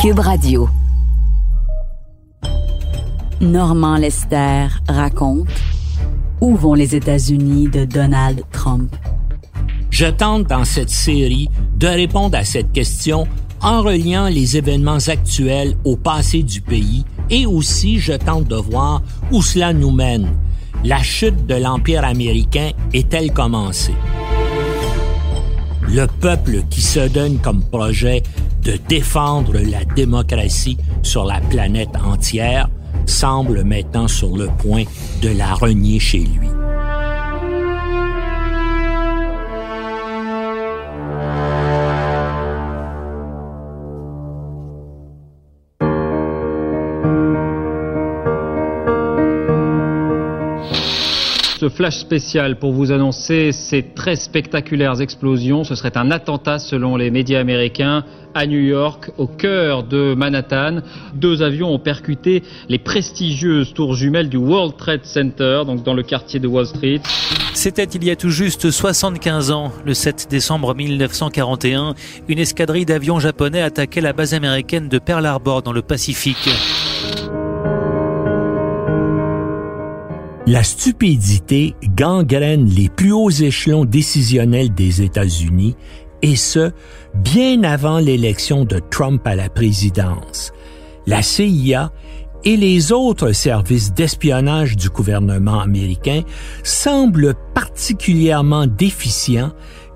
Cube Radio. Normand Lester raconte Où vont les États-Unis de Donald Trump? Je tente dans cette série de répondre à cette question en reliant les événements actuels au passé du pays et aussi je tente de voir où cela nous mène. La chute de l'Empire américain est-elle commencée? Le peuple qui se donne comme projet de défendre la démocratie sur la planète entière semble maintenant sur le point de la renier chez lui. Flash spécial pour vous annoncer ces très spectaculaires explosions. Ce serait un attentat selon les médias américains à New York, au cœur de Manhattan. Deux avions ont percuté les prestigieuses tours jumelles du World Trade Center, donc dans le quartier de Wall Street. C'était il y a tout juste 75 ans, le 7 décembre 1941, une escadrille d'avions japonais attaquait la base américaine de Pearl Harbor dans le Pacifique. La stupidité gangrène les plus hauts échelons décisionnels des États-Unis, et ce, bien avant l'élection de Trump à la présidence. La CIA et les autres services d'espionnage du gouvernement américain semblent particulièrement déficients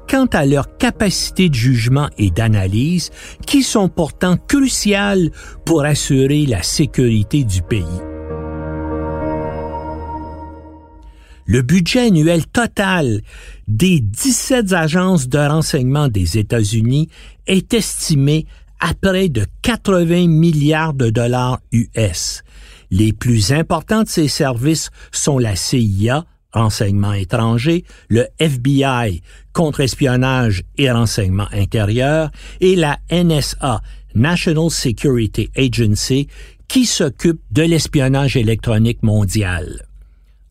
quant à leur capacité de jugement et d'analyse qui sont pourtant cruciales pour assurer la sécurité du pays. Le budget annuel total des 17 agences de renseignement des États-Unis est estimé à près de 80 milliards de dollars US. Les plus importants de ces services sont la CIA, renseignement étranger, le FBI, contre-espionnage et renseignement intérieur, et la NSA, National Security Agency, qui s'occupe de l'espionnage électronique mondial.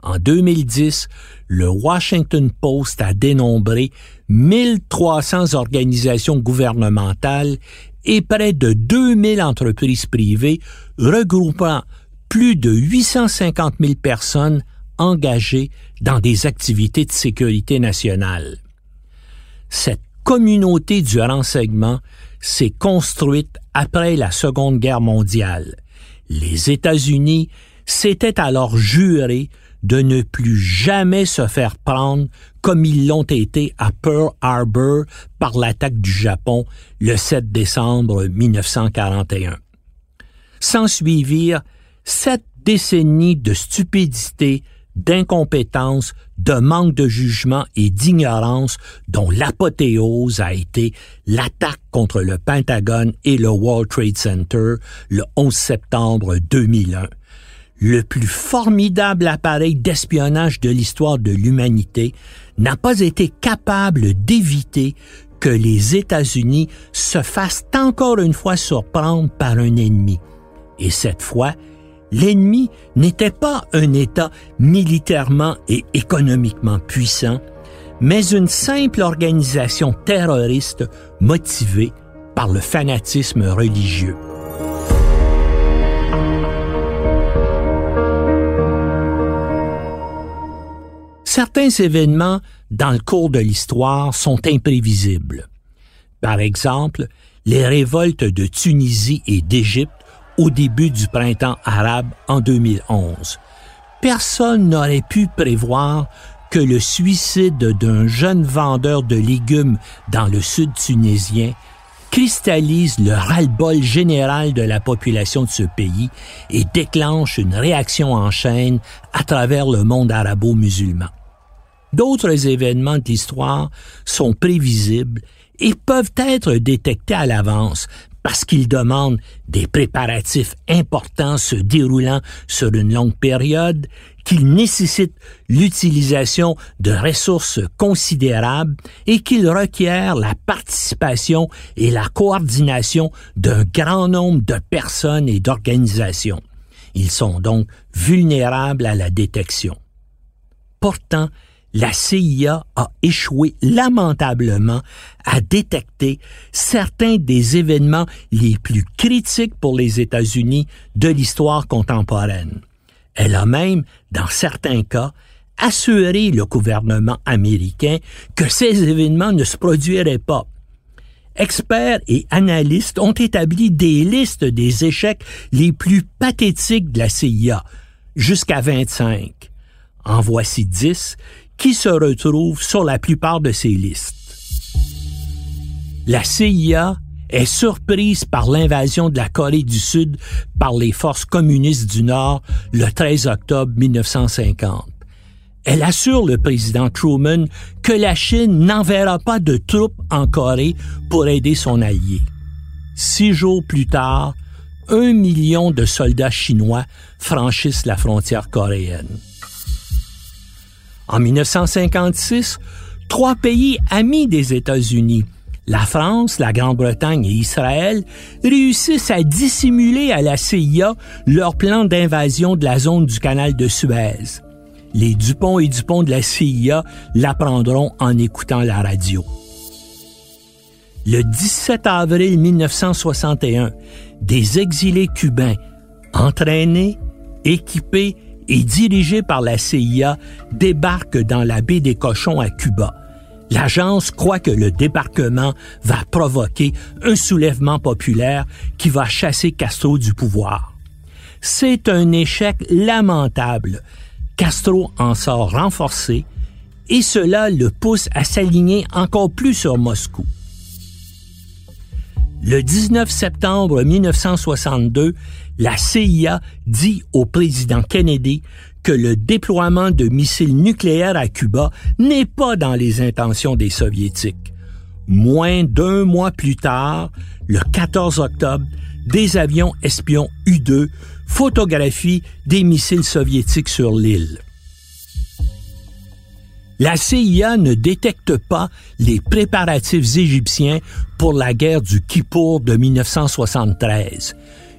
En 2010, le Washington Post a dénombré 1300 organisations gouvernementales et près de 2000 entreprises privées regroupant plus de 850 000 personnes engagées dans des activités de sécurité nationale. Cette communauté du renseignement s'est construite après la Seconde Guerre mondiale. Les États-Unis s'étaient alors jurés de ne plus jamais se faire prendre comme ils l'ont été à Pearl Harbor par l'attaque du Japon le 7 décembre 1941. S'ensuivirent sept décennies de stupidité, d'incompétence, de manque de jugement et d'ignorance dont l'apothéose a été l'attaque contre le Pentagone et le World Trade Center le 11 septembre 2001 le plus formidable appareil d'espionnage de l'histoire de l'humanité, n'a pas été capable d'éviter que les États-Unis se fassent encore une fois surprendre par un ennemi. Et cette fois, l'ennemi n'était pas un État militairement et économiquement puissant, mais une simple organisation terroriste motivée par le fanatisme religieux. Certains événements dans le cours de l'histoire sont imprévisibles. Par exemple, les révoltes de Tunisie et d'Égypte au début du printemps arabe en 2011. Personne n'aurait pu prévoir que le suicide d'un jeune vendeur de légumes dans le sud tunisien cristallise le ras-le-bol général de la population de ce pays et déclenche une réaction en chaîne à travers le monde arabo-musulman. D'autres événements de l'histoire sont prévisibles et peuvent être détectés à l'avance parce qu'il demande des préparatifs importants se déroulant sur une longue période, qu'il nécessite l'utilisation de ressources considérables et qu'il requiert la participation et la coordination d'un grand nombre de personnes et d'organisations. Ils sont donc vulnérables à la détection. Pourtant, la CIA a échoué lamentablement à détecter certains des événements les plus critiques pour les États-Unis de l'histoire contemporaine. Elle a même, dans certains cas, assuré le gouvernement américain que ces événements ne se produiraient pas. Experts et analystes ont établi des listes des échecs les plus pathétiques de la CIA, jusqu'à 25. En voici 10 qui se retrouvent sur la plupart de ces listes. La CIA est surprise par l'invasion de la Corée du Sud par les forces communistes du Nord le 13 octobre 1950. Elle assure le président Truman que la Chine n'enverra pas de troupes en Corée pour aider son allié. Six jours plus tard, un million de soldats chinois franchissent la frontière coréenne. En 1956, trois pays amis des États-Unis, la France, la Grande-Bretagne et Israël réussissent à dissimuler à la CIA leur plan d'invasion de la zone du canal de Suez. Les Dupont et Dupont de la CIA l'apprendront en écoutant la radio. Le 17 avril 1961, des exilés cubains, entraînés, équipés et dirigés par la CIA, débarquent dans la baie des Cochons à Cuba. L'agence croit que le débarquement va provoquer un soulèvement populaire qui va chasser Castro du pouvoir. C'est un échec lamentable. Castro en sort renforcé et cela le pousse à s'aligner encore plus sur Moscou. Le 19 septembre 1962, la CIA dit au président Kennedy que le déploiement de missiles nucléaires à Cuba n'est pas dans les intentions des Soviétiques. Moins d'un mois plus tard, le 14 octobre, des avions espions U-2 photographient des missiles soviétiques sur l'île. La CIA ne détecte pas les préparatifs égyptiens pour la guerre du Kippour de 1973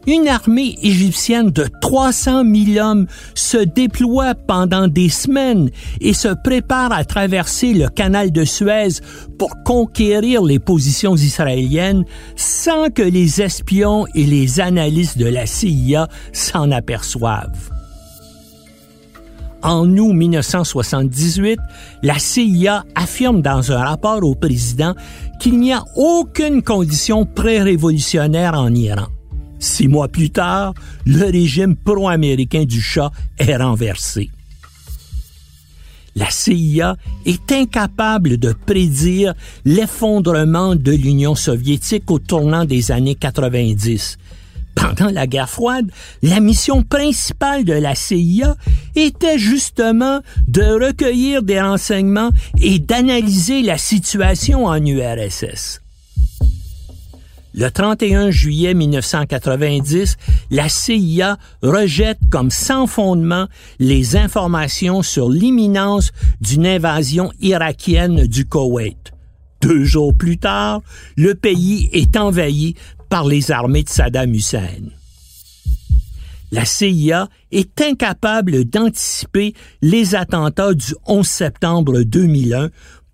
une armée égyptienne de 300 000 hommes se déploie pendant des semaines et se prépare à traverser le canal de Suez pour conquérir les positions israéliennes sans que les espions et les analystes de la CIA s'en aperçoivent. En août 1978, la CIA affirme dans un rapport au président qu'il n'y a aucune condition pré-révolutionnaire en Iran. Six mois plus tard, le régime pro-américain du Shah est renversé. La CIA est incapable de prédire l'effondrement de l'Union soviétique au tournant des années 90. Pendant la guerre froide, la mission principale de la CIA était justement de recueillir des renseignements et d'analyser la situation en URSS. Le 31 juillet 1990, la CIA rejette comme sans fondement les informations sur l'imminence d'une invasion irakienne du Koweït. Deux jours plus tard, le pays est envahi par les armées de Saddam Hussein. La CIA est incapable d'anticiper les attentats du 11 septembre 2001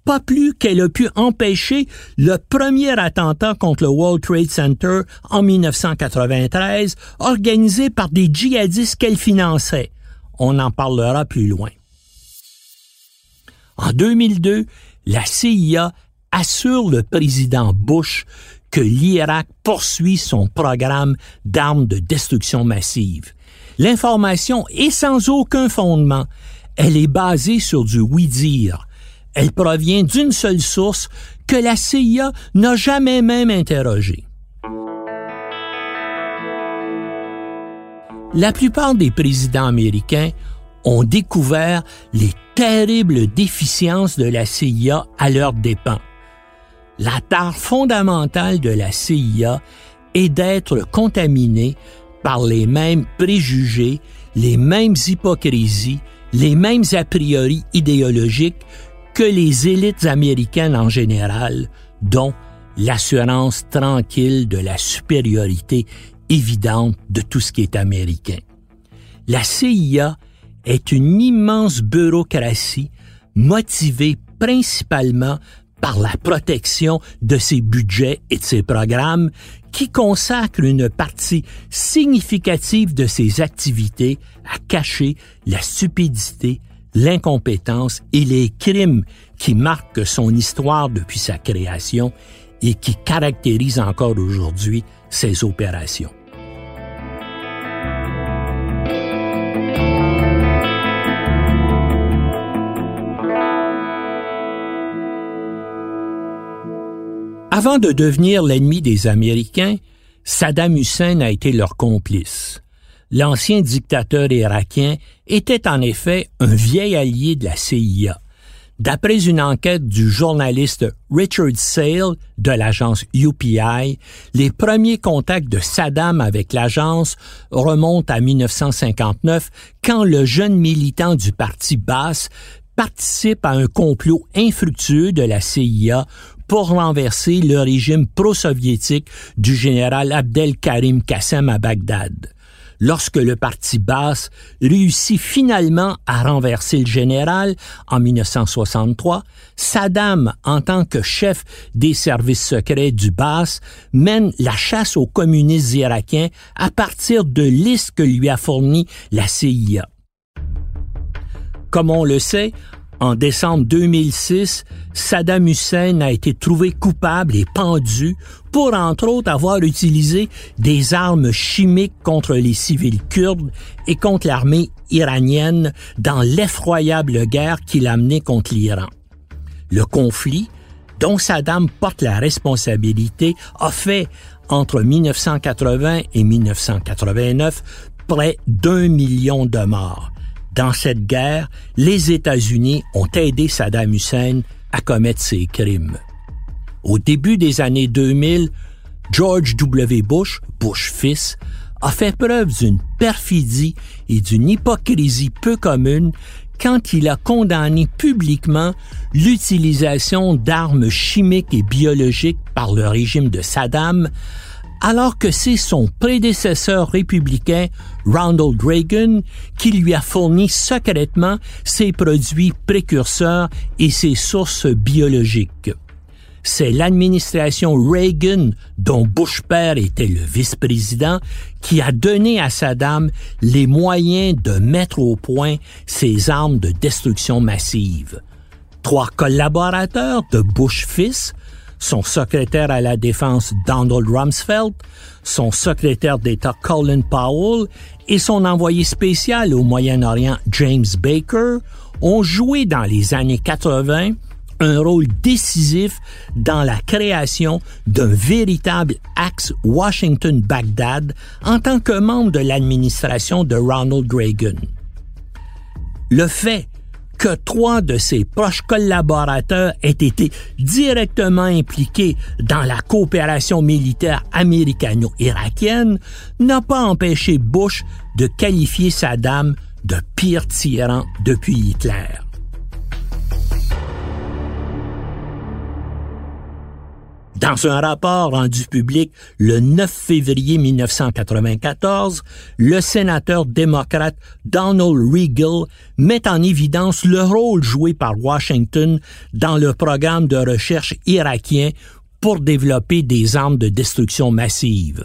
pas plus qu'elle a pu empêcher le premier attentat contre le World Trade Center en 1993, organisé par des djihadistes qu'elle finançait. On en parlera plus loin. En 2002, la CIA assure le président Bush que l'Irak poursuit son programme d'armes de destruction massive. L'information est sans aucun fondement. Elle est basée sur du oui-dire. Elle provient d'une seule source que la CIA n'a jamais même interrogée. La plupart des présidents américains ont découvert les terribles déficiences de la CIA à leurs dépens. La tare fondamentale de la CIA et d'être contaminés par les mêmes préjugés, les mêmes hypocrisies, les mêmes a priori idéologiques que les élites américaines en général, dont l'assurance tranquille de la supériorité évidente de tout ce qui est américain. La CIA est une immense bureaucratie motivée principalement par la protection de ses budgets et de ses programmes qui consacrent une partie significative de ses activités à cacher la stupidité, l'incompétence et les crimes qui marquent son histoire depuis sa création et qui caractérisent encore aujourd'hui ses opérations. Avant de devenir l'ennemi des Américains, Saddam Hussein a été leur complice. L'ancien dictateur irakien était en effet un vieil allié de la CIA. D'après une enquête du journaliste Richard Sale de l'agence UPI, les premiers contacts de Saddam avec l'agence remontent à 1959 quand le jeune militant du parti Basse participe à un complot infructueux de la CIA pour renverser le régime pro-soviétique du général Abdel Karim Qassem à Bagdad. Lorsque le parti basse réussit finalement à renverser le général en 1963, Saddam, en tant que chef des services secrets du basse, mène la chasse aux communistes irakiens à partir de listes que lui a fournies la CIA. Comme on le sait, en décembre 2006, Saddam Hussein a été trouvé coupable et pendu pour, entre autres, avoir utilisé des armes chimiques contre les civils kurdes et contre l'armée iranienne dans l'effroyable guerre qu'il a menée contre l'Iran. Le conflit, dont Saddam porte la responsabilité, a fait, entre 1980 et 1989, près d'un million de morts dans cette guerre, les États-Unis ont aidé Saddam Hussein à commettre ses crimes. Au début des années 2000, George W. Bush, Bush fils, a fait preuve d'une perfidie et d'une hypocrisie peu commune quand il a condamné publiquement l'utilisation d'armes chimiques et biologiques par le régime de Saddam alors que c'est son prédécesseur républicain, Ronald Reagan, qui lui a fourni secrètement ses produits précurseurs et ses sources biologiques. C'est l'administration Reagan, dont Bush père était le vice-président, qui a donné à Saddam les moyens de mettre au point ses armes de destruction massive. Trois collaborateurs de Bush fils son secrétaire à la défense Donald Rumsfeld, son secrétaire d'État Colin Powell et son envoyé spécial au Moyen-Orient James Baker ont joué dans les années 80 un rôle décisif dans la création d'un véritable axe Washington-Bagdad en tant que membre de l'administration de Ronald Reagan. Le fait que trois de ses proches collaborateurs aient été directement impliqués dans la coopération militaire américano-irakienne n'a pas empêché Bush de qualifier Saddam de pire tyran depuis Hitler. Dans un rapport rendu public le 9 février 1994, le sénateur démocrate Donald Regal met en évidence le rôle joué par Washington dans le programme de recherche irakien pour développer des armes de destruction massive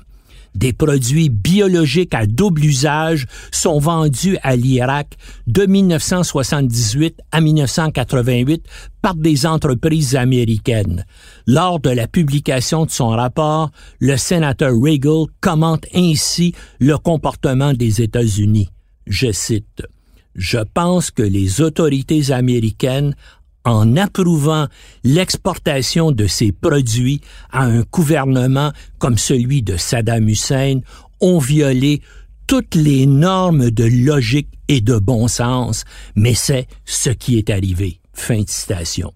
des produits biologiques à double usage sont vendus à l'Irak de 1978 à 1988 par des entreprises américaines. Lors de la publication de son rapport, le sénateur Regal commente ainsi le comportement des États-Unis. Je cite je pense que les autorités américaines en approuvant l'exportation de ces produits à un gouvernement comme celui de Saddam Hussein ont violé toutes les normes de logique et de bon sens, mais c'est ce qui est arrivé. Fin de citation.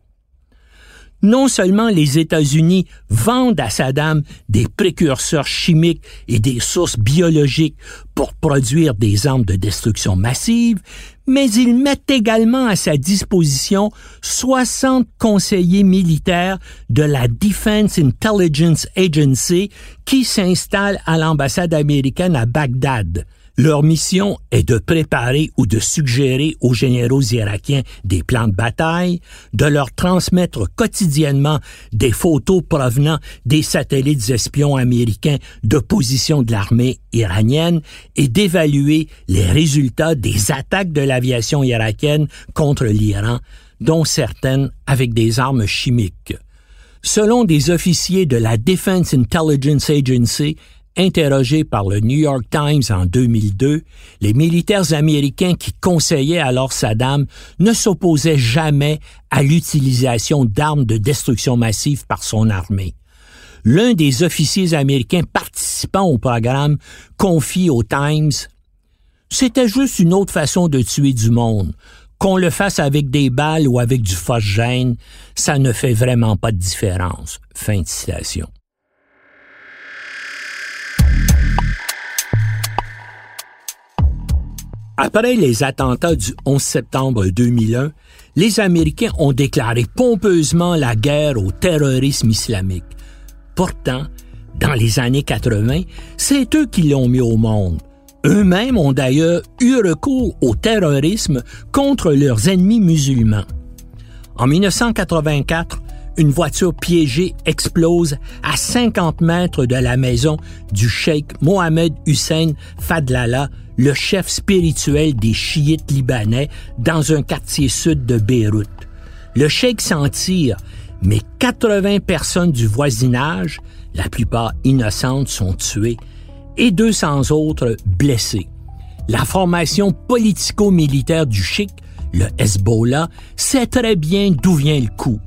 Non seulement les États-Unis vendent à Saddam des précurseurs chimiques et des sources biologiques pour produire des armes de destruction massive, mais ils mettent également à sa disposition 60 conseillers militaires de la Defense Intelligence Agency qui s'installent à l'ambassade américaine à Bagdad. Leur mission est de préparer ou de suggérer aux généraux irakiens des plans de bataille, de leur transmettre quotidiennement des photos provenant des satellites espions américains de position de l'armée iranienne et d'évaluer les résultats des attaques de l'aviation irakienne contre l'Iran, dont certaines avec des armes chimiques. Selon des officiers de la Defense Intelligence Agency, Interrogés par le New York Times en 2002, les militaires américains qui conseillaient alors Saddam ne s'opposaient jamais à l'utilisation d'armes de destruction massive par son armée. L'un des officiers américains participant au programme confie au Times C'était juste une autre façon de tuer du monde. Qu'on le fasse avec des balles ou avec du phosgène, ça ne fait vraiment pas de différence. Fin de citation. Après les attentats du 11 septembre 2001, les Américains ont déclaré pompeusement la guerre au terrorisme islamique. Pourtant, dans les années 80, c'est eux qui l'ont mis au monde. Eux-mêmes ont d'ailleurs eu recours au terrorisme contre leurs ennemis musulmans. En 1984, une voiture piégée explose à 50 mètres de la maison du cheikh Mohamed Hussein Fadlallah, le chef spirituel des chiites libanais dans un quartier sud de Beyrouth. Le cheikh s'en tire, mais 80 personnes du voisinage, la plupart innocentes, sont tuées et 200 autres blessées. La formation politico-militaire du chic, le Hezbollah, sait très bien d'où vient le coup.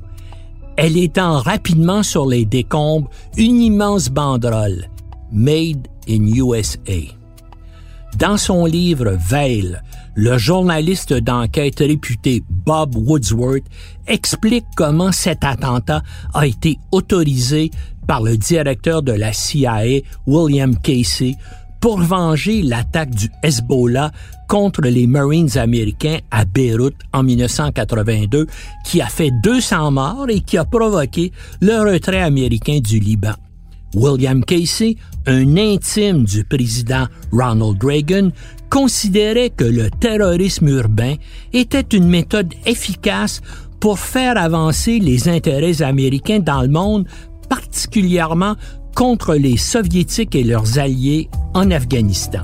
Elle étend rapidement sur les décombres une immense banderole, Made in USA. Dans son livre Veil, le journaliste d'enquête réputé Bob Woodsworth explique comment cet attentat a été autorisé par le directeur de la CIA, William Casey, pour venger l'attaque du Hezbollah contre les Marines américains à Beyrouth en 1982, qui a fait 200 morts et qui a provoqué le retrait américain du Liban. William Casey, un intime du président Ronald Reagan, considérait que le terrorisme urbain était une méthode efficace pour faire avancer les intérêts américains dans le monde, particulièrement contre les soviétiques et leurs alliés en Afghanistan.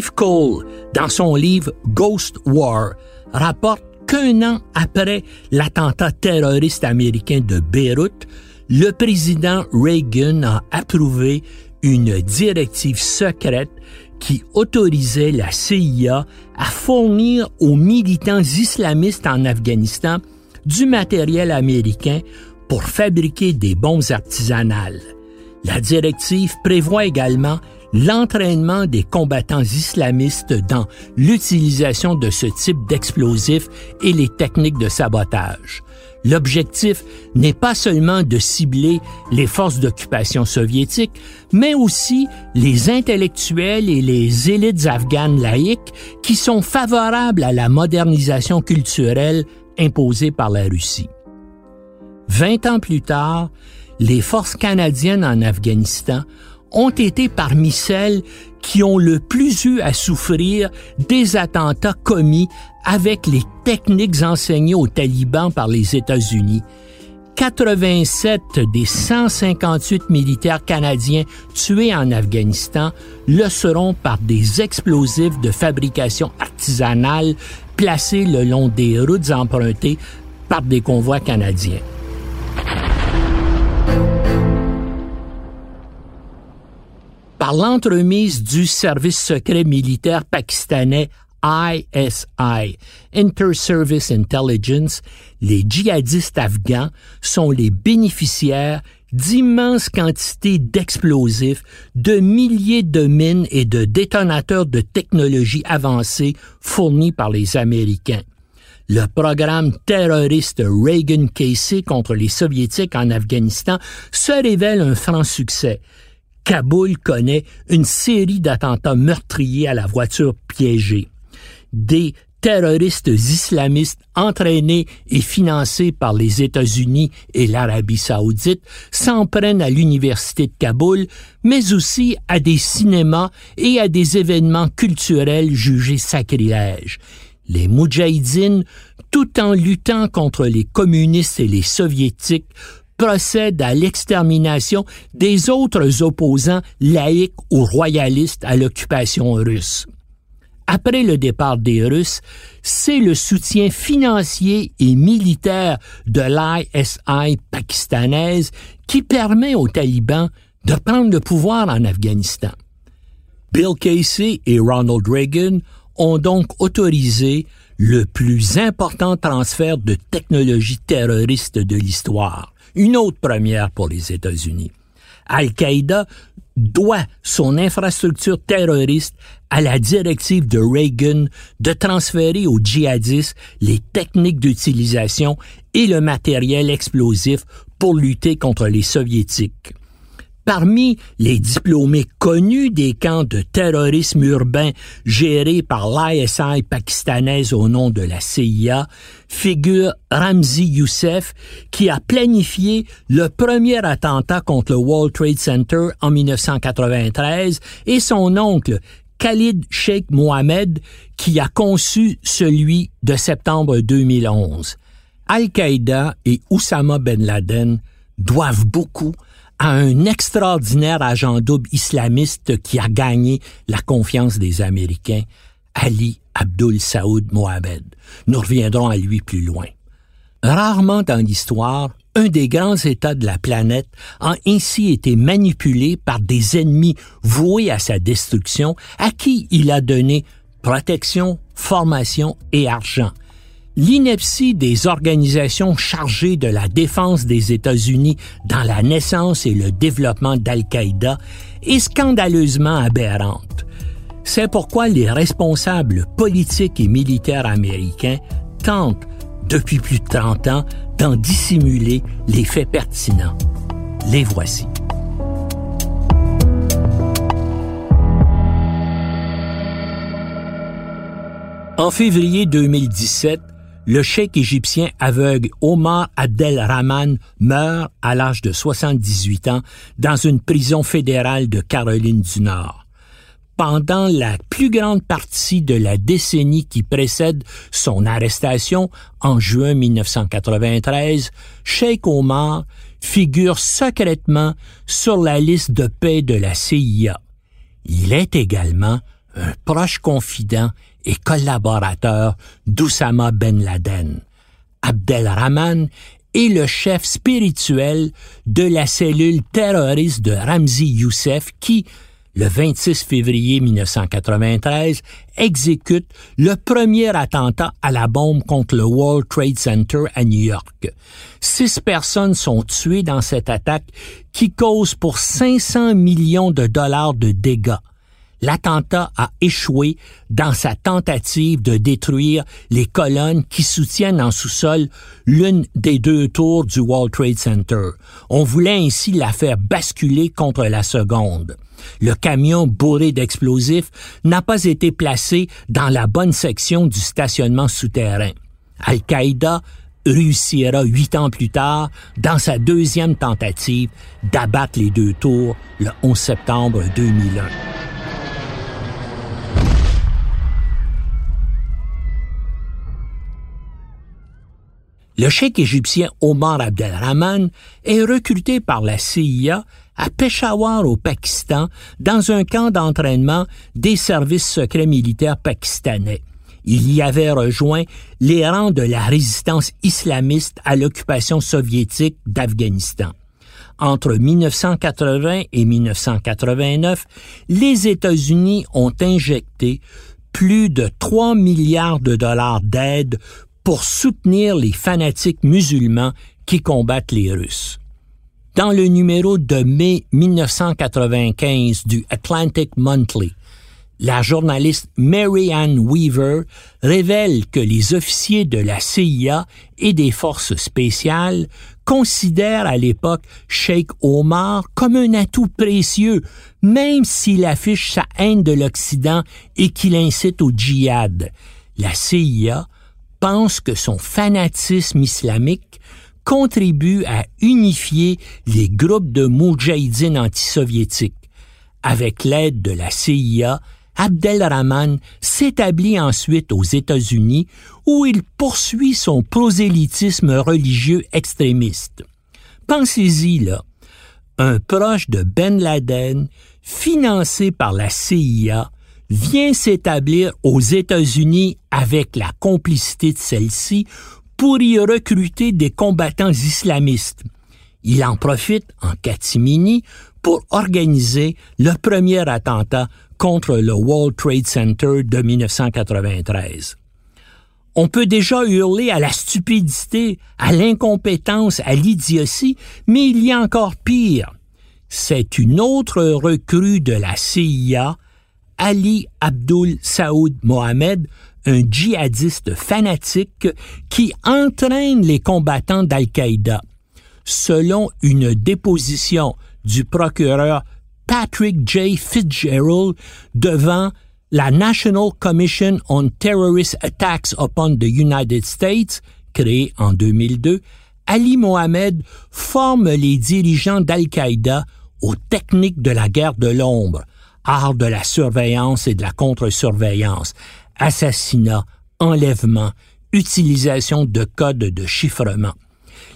Steve Cole, dans son livre Ghost War, rapporte qu'un an après l'attentat terroriste américain de Beyrouth, le président Reagan a approuvé une directive secrète qui autorisait la CIA à fournir aux militants islamistes en Afghanistan du matériel américain pour fabriquer des bombes artisanales. La directive prévoit également l'entraînement des combattants islamistes dans l'utilisation de ce type d'explosifs et les techniques de sabotage. L'objectif n'est pas seulement de cibler les forces d'occupation soviétiques, mais aussi les intellectuels et les élites afghanes laïques qui sont favorables à la modernisation culturelle imposée par la Russie. Vingt ans plus tard, les forces canadiennes en Afghanistan ont été parmi celles qui ont le plus eu à souffrir des attentats commis avec les techniques enseignées aux talibans par les États-Unis. 87 des 158 militaires canadiens tués en Afghanistan le seront par des explosifs de fabrication artisanale placés le long des routes empruntées par des convois canadiens. Par l'entremise du service secret militaire pakistanais ISI, Inter-Service Intelligence, les djihadistes afghans sont les bénéficiaires d'immenses quantités d'explosifs, de milliers de mines et de détonateurs de technologie avancée fournis par les Américains. Le programme terroriste Reagan-Casey contre les Soviétiques en Afghanistan se révèle un franc succès. Kaboul connaît une série d'attentats meurtriers à la voiture piégée des terroristes islamistes entraînés et financés par les États-Unis et l'Arabie saoudite s'en prennent à l'Université de Kaboul, mais aussi à des cinémas et à des événements culturels jugés sacrilèges. Les Moudjahidines, tout en luttant contre les communistes et les soviétiques, procèdent à l'extermination des autres opposants laïcs ou royalistes à l'occupation russe après le départ des Russes, c'est le soutien financier et militaire de l'ISI pakistanaise qui permet aux talibans de prendre le pouvoir en Afghanistan. Bill Casey et Ronald Reagan ont donc autorisé le plus important transfert de technologie terroriste de l'histoire, une autre première pour les États-Unis. Al-Qaïda doit son infrastructure terroriste à la directive de Reagan de transférer aux djihadistes les techniques d'utilisation et le matériel explosif pour lutter contre les soviétiques. Parmi les diplômés connus des camps de terrorisme urbain gérés par l'ISI pakistanaise au nom de la CIA figure Ramzi Youssef qui a planifié le premier attentat contre le World Trade Center en 1993 et son oncle Khalid Sheikh Mohamed qui a conçu celui de septembre 2011. Al-Qaïda et Oussama Ben Laden doivent beaucoup à un extraordinaire agent double islamiste qui a gagné la confiance des Américains, Ali Abdul Saoud Mohamed. Nous reviendrons à lui plus loin. Rarement dans l'histoire, un des grands États de la planète a ainsi été manipulé par des ennemis voués à sa destruction, à qui il a donné protection, formation et argent. L'ineptie des organisations chargées de la défense des États-Unis dans la naissance et le développement d'Al-Qaïda est scandaleusement aberrante. C'est pourquoi les responsables politiques et militaires américains tentent, depuis plus de 30 ans, d'en dissimuler les faits pertinents. Les voici. En février 2017, le cheikh égyptien aveugle Omar Abdel Rahman meurt à l'âge de 78 ans dans une prison fédérale de Caroline du Nord. Pendant la plus grande partie de la décennie qui précède son arrestation en juin 1993, Sheikh Omar figure secrètement sur la liste de paix de la CIA. Il est également un proche confident et collaborateur d'Oussama Ben Laden. Abdelrahman est le chef spirituel de la cellule terroriste de Ramzi Youssef qui, le 26 février 1993, exécute le premier attentat à la bombe contre le World Trade Center à New York. Six personnes sont tuées dans cette attaque qui cause pour 500 millions de dollars de dégâts l'attentat a échoué dans sa tentative de détruire les colonnes qui soutiennent en sous-sol l'une des deux tours du World Trade Center. On voulait ainsi la faire basculer contre la seconde. Le camion bourré d'explosifs n'a pas été placé dans la bonne section du stationnement souterrain. Al-Qaïda réussira huit ans plus tard, dans sa deuxième tentative, d'abattre les deux tours le 11 septembre 2001. Le cheikh égyptien Omar Abdelrahman est recruté par la CIA à Peshawar au Pakistan dans un camp d'entraînement des services secrets militaires pakistanais. Il y avait rejoint les rangs de la résistance islamiste à l'occupation soviétique d'Afghanistan. Entre 1980 et 1989, les États-Unis ont injecté plus de 3 milliards de dollars d'aide pour soutenir les fanatiques musulmans qui combattent les Russes. Dans le numéro de mai 1995 du Atlantic Monthly, la journaliste Mary Ann Weaver révèle que les officiers de la CIA et des forces spéciales considèrent à l'époque Sheikh Omar comme un atout précieux, même s'il affiche sa haine de l'Occident et qu'il incite au djihad. La CIA pense que son fanatisme islamique contribue à unifier les groupes de moudjahidines antisoviétiques. Avec l'aide de la CIA, Abdelrahman s'établit ensuite aux États-Unis où il poursuit son prosélytisme religieux extrémiste. Pensez-y là, un proche de Ben Laden, financé par la CIA, vient s'établir aux États-Unis avec la complicité de celle-ci pour y recruter des combattants islamistes. Il en profite en catimini pour organiser le premier attentat contre le World Trade Center de 1993. On peut déjà hurler à la stupidité, à l'incompétence, à l'idiotie, mais il y a encore pire. C'est une autre recrue de la CIA, Ali Abdul Saoud Mohamed, un djihadiste fanatique qui entraîne les combattants d'Al-Qaïda. Selon une déposition du procureur Patrick J. Fitzgerald devant la National Commission on Terrorist Attacks upon the United States, créée en 2002, Ali Mohamed forme les dirigeants d'Al-Qaïda aux techniques de la guerre de l'ombre, art de la surveillance et de la contre-surveillance, assassinat, enlèvement, utilisation de codes de chiffrement.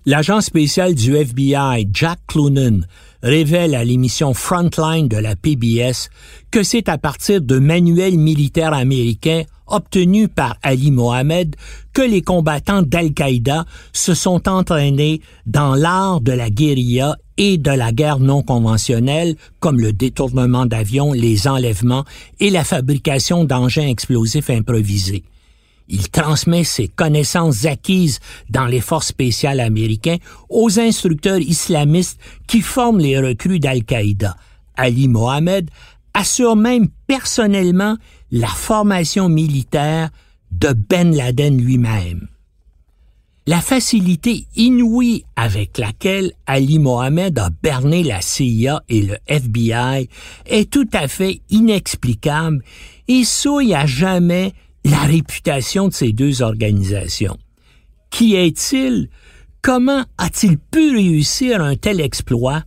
L'agent spécial du FBI, Jack Clunan, révèle à l'émission Frontline de la PBS que c'est à partir de manuels militaires américains obtenus par Ali Mohamed que les combattants d'Al-Qaïda se sont entraînés dans l'art de la guérilla et de la guerre non conventionnelle, comme le détournement d'avions, les enlèvements et la fabrication d'engins explosifs improvisés. Il transmet ses connaissances acquises dans les forces spéciales américaines aux instructeurs islamistes qui forment les recrues d'Al-Qaïda. Ali Mohamed assure même personnellement la formation militaire de Ben Laden lui-même. La facilité inouïe avec laquelle Ali Mohamed a berné la CIA et le FBI est tout à fait inexplicable et souille à jamais la réputation de ces deux organisations. Qui est-il? Comment a-t-il pu réussir un tel exploit?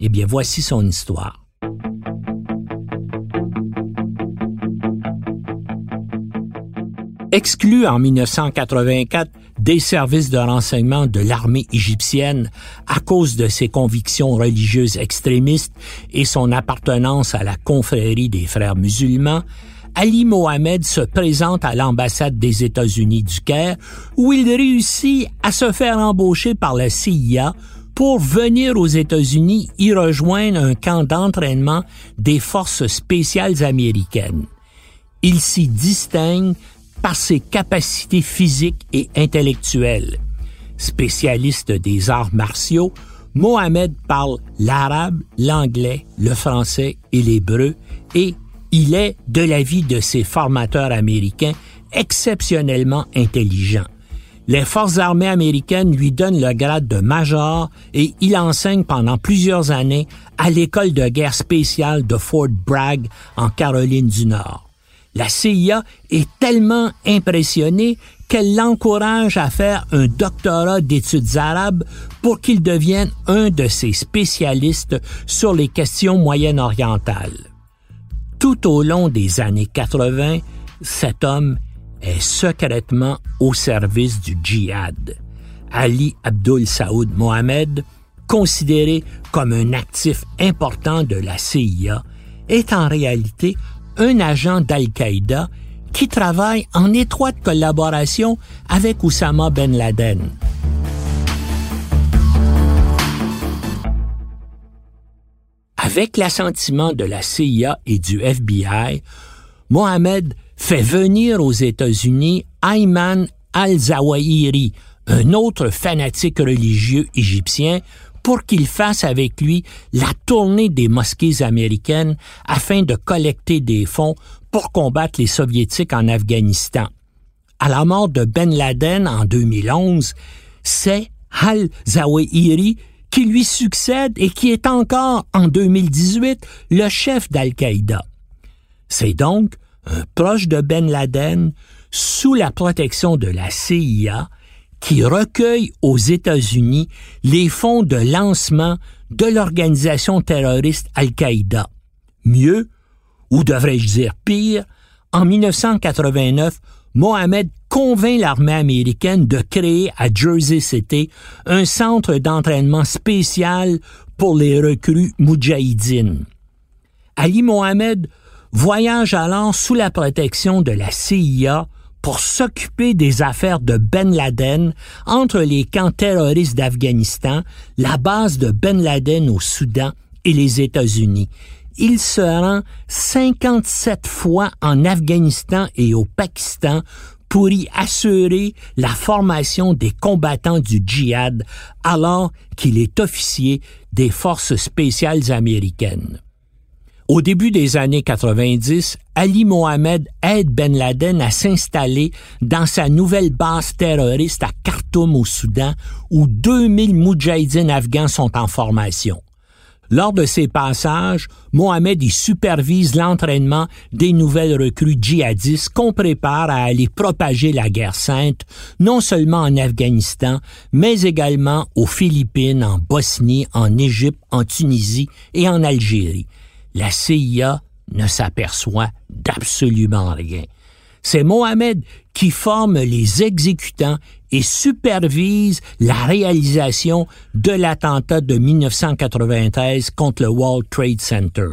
Eh bien, voici son histoire. Exclu en 1984 des services de renseignement de l'armée égyptienne à cause de ses convictions religieuses extrémistes et son appartenance à la confrérie des frères musulmans, Ali Mohamed se présente à l'ambassade des États-Unis du Caire où il réussit à se faire embaucher par la CIA pour venir aux États-Unis y rejoindre un camp d'entraînement des forces spéciales américaines. Il s'y distingue par ses capacités physiques et intellectuelles. Spécialiste des arts martiaux, Mohamed parle l'arabe, l'anglais, le français et l'hébreu et il est, de l'avis de ses formateurs américains, exceptionnellement intelligent. Les forces armées américaines lui donnent le grade de major et il enseigne pendant plusieurs années à l'école de guerre spéciale de Fort Bragg en Caroline du Nord. La CIA est tellement impressionnée qu'elle l'encourage à faire un doctorat d'études arabes pour qu'il devienne un de ses spécialistes sur les questions moyen-orientales. Tout au long des années 80, cet homme est secrètement au service du djihad. Ali Abdul Saoud Mohamed, considéré comme un actif important de la CIA, est en réalité un agent d'Al-Qaïda qui travaille en étroite collaboration avec Oussama Ben Laden. Avec l'assentiment de la CIA et du FBI, Mohamed fait venir aux États-Unis Ayman al-Zawahiri, un autre fanatique religieux égyptien, pour qu'il fasse avec lui la tournée des mosquées américaines afin de collecter des fonds pour combattre les soviétiques en Afghanistan. À la mort de Ben Laden en 2011, c'est al-Zawahiri qui lui succède et qui est encore, en 2018, le chef d'Al-Qaïda. C'est donc un proche de Ben Laden, sous la protection de la CIA, qui recueille aux États-Unis les fonds de lancement de l'organisation terroriste Al-Qaïda. Mieux, ou devrais-je dire pire, en 1989, Mohamed convainc l'armée américaine de créer à Jersey City un centre d'entraînement spécial pour les recrues moudjahidines. Ali Mohamed voyage alors sous la protection de la CIA pour s'occuper des affaires de Ben Laden entre les camps terroristes d'Afghanistan, la base de Ben Laden au Soudan et les États-Unis il se rend 57 fois en Afghanistan et au Pakistan pour y assurer la formation des combattants du djihad alors qu'il est officier des forces spéciales américaines. Au début des années 90, Ali Mohamed aide Ben Laden à s'installer dans sa nouvelle base terroriste à Khartoum au Soudan où 2000 moudjahidines afghans sont en formation. Lors de ces passages, Mohamed y supervise l'entraînement des nouvelles recrues djihadistes qu'on prépare à aller propager la guerre sainte, non seulement en Afghanistan, mais également aux Philippines, en Bosnie, en Égypte, en Tunisie et en Algérie. La CIA ne s'aperçoit d'absolument rien. C'est Mohamed qui forme les exécutants et supervise la réalisation de l'attentat de 1993 contre le World Trade Center.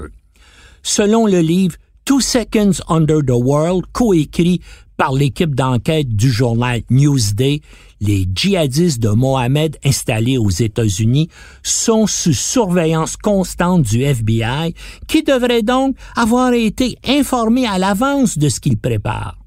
Selon le livre Two Seconds Under the World, coécrit par l'équipe d'enquête du journal Newsday, les djihadistes de Mohamed installés aux États-Unis sont sous surveillance constante du FBI, qui devrait donc avoir été informé à l'avance de ce qu'il prépare.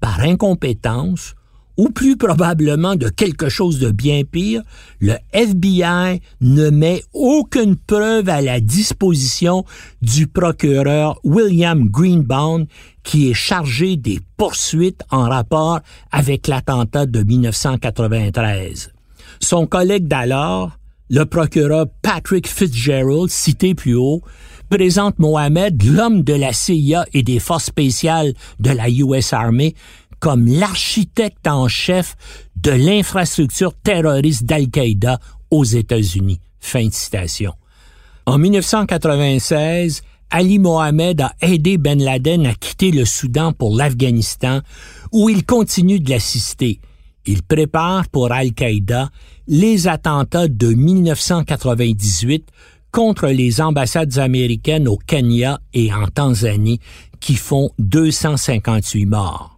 Par incompétence, ou plus probablement de quelque chose de bien pire, le FBI ne met aucune preuve à la disposition du procureur William Greenbaum qui est chargé des poursuites en rapport avec l'attentat de 1993. Son collègue d'alors, le procureur Patrick Fitzgerald, cité plus haut, présente Mohamed, l'homme de la CIA et des forces spéciales de la US Army, comme l'architecte en chef de l'infrastructure terroriste d'Al-Qaïda aux États-Unis. Fin de citation. En 1996, Ali Mohamed a aidé Ben Laden à quitter le Soudan pour l'Afghanistan, où il continue de l'assister. Il prépare pour Al-Qaïda les attentats de 1998 contre les ambassades américaines au Kenya et en Tanzanie qui font 258 morts.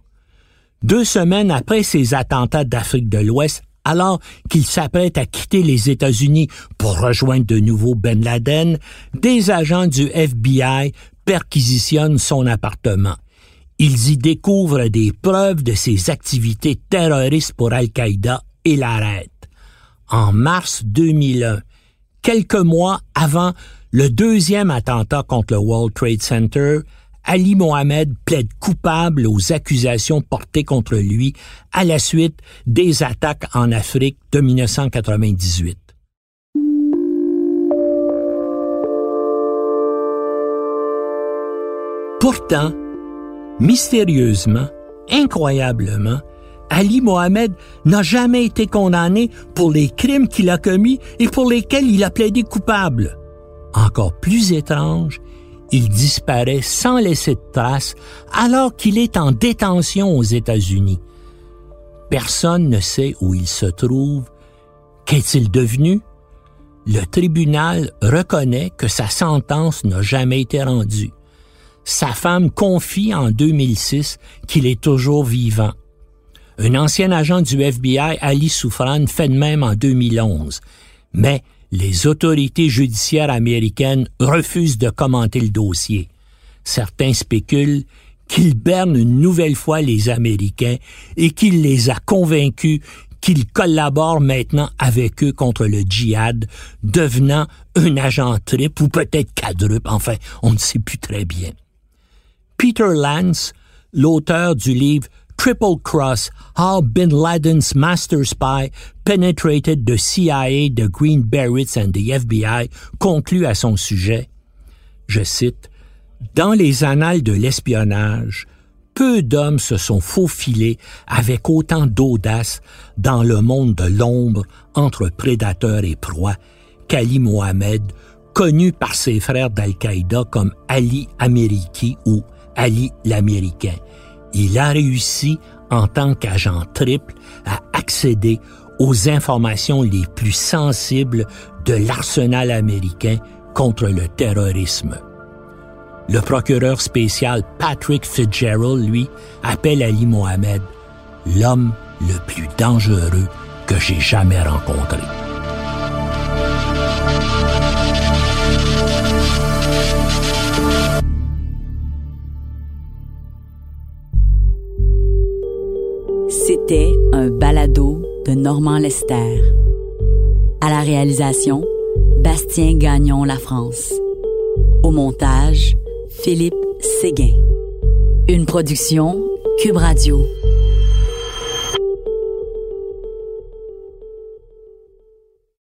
Deux semaines après ces attentats d'Afrique de l'Ouest, alors qu'il s'apprête à quitter les États-Unis pour rejoindre de nouveau Ben Laden, des agents du FBI perquisitionnent son appartement. Ils y découvrent des preuves de ses activités terroristes pour Al-Qaïda et l'arrêtent. En mars 2001, quelques mois avant le deuxième attentat contre le World Trade Center, Ali Mohamed plaide coupable aux accusations portées contre lui à la suite des attaques en Afrique de 1998. Pourtant, mystérieusement, incroyablement, Ali Mohamed n'a jamais été condamné pour les crimes qu'il a commis et pour lesquels il a plaidé coupable. Encore plus étrange, il disparaît sans laisser de traces alors qu'il est en détention aux États-Unis. Personne ne sait où il se trouve. Qu'est-il devenu? Le tribunal reconnaît que sa sentence n'a jamais été rendue. Sa femme confie en 2006 qu'il est toujours vivant. Un ancien agent du FBI, Ali Soufran, fait de même en 2011. Mais les autorités judiciaires américaines refusent de commenter le dossier. Certains spéculent qu'il berne une nouvelle fois les Américains et qu'il les a convaincus qu'il collabore maintenant avec eux contre le djihad, devenant un agent triple ou peut-être quadruple, enfin, on ne sait plus très bien. Peter Lance, l'auteur du livre Triple Cross, How Bin Laden's Master Spy Penetrated the CIA, the Green Berets and the FBI, conclut à son sujet, je cite, Dans les annales de l'espionnage, peu d'hommes se sont faufilés avec autant d'audace dans le monde de l'ombre entre prédateurs et proies qu'Ali Mohamed, connu par ses frères d'Al-Qaïda comme Ali Ameriki ou Ali l'Américain. Il a réussi en tant qu'agent triple à accéder aux informations les plus sensibles de l'arsenal américain contre le terrorisme. Le procureur spécial Patrick Fitzgerald, lui, appelle Ali Mohamed l'homme le plus dangereux que j'ai jamais rencontré. C'était un balado de Normand Lester. À la réalisation, Bastien Gagnon La France. Au montage, Philippe Séguin. Une production Cube Radio.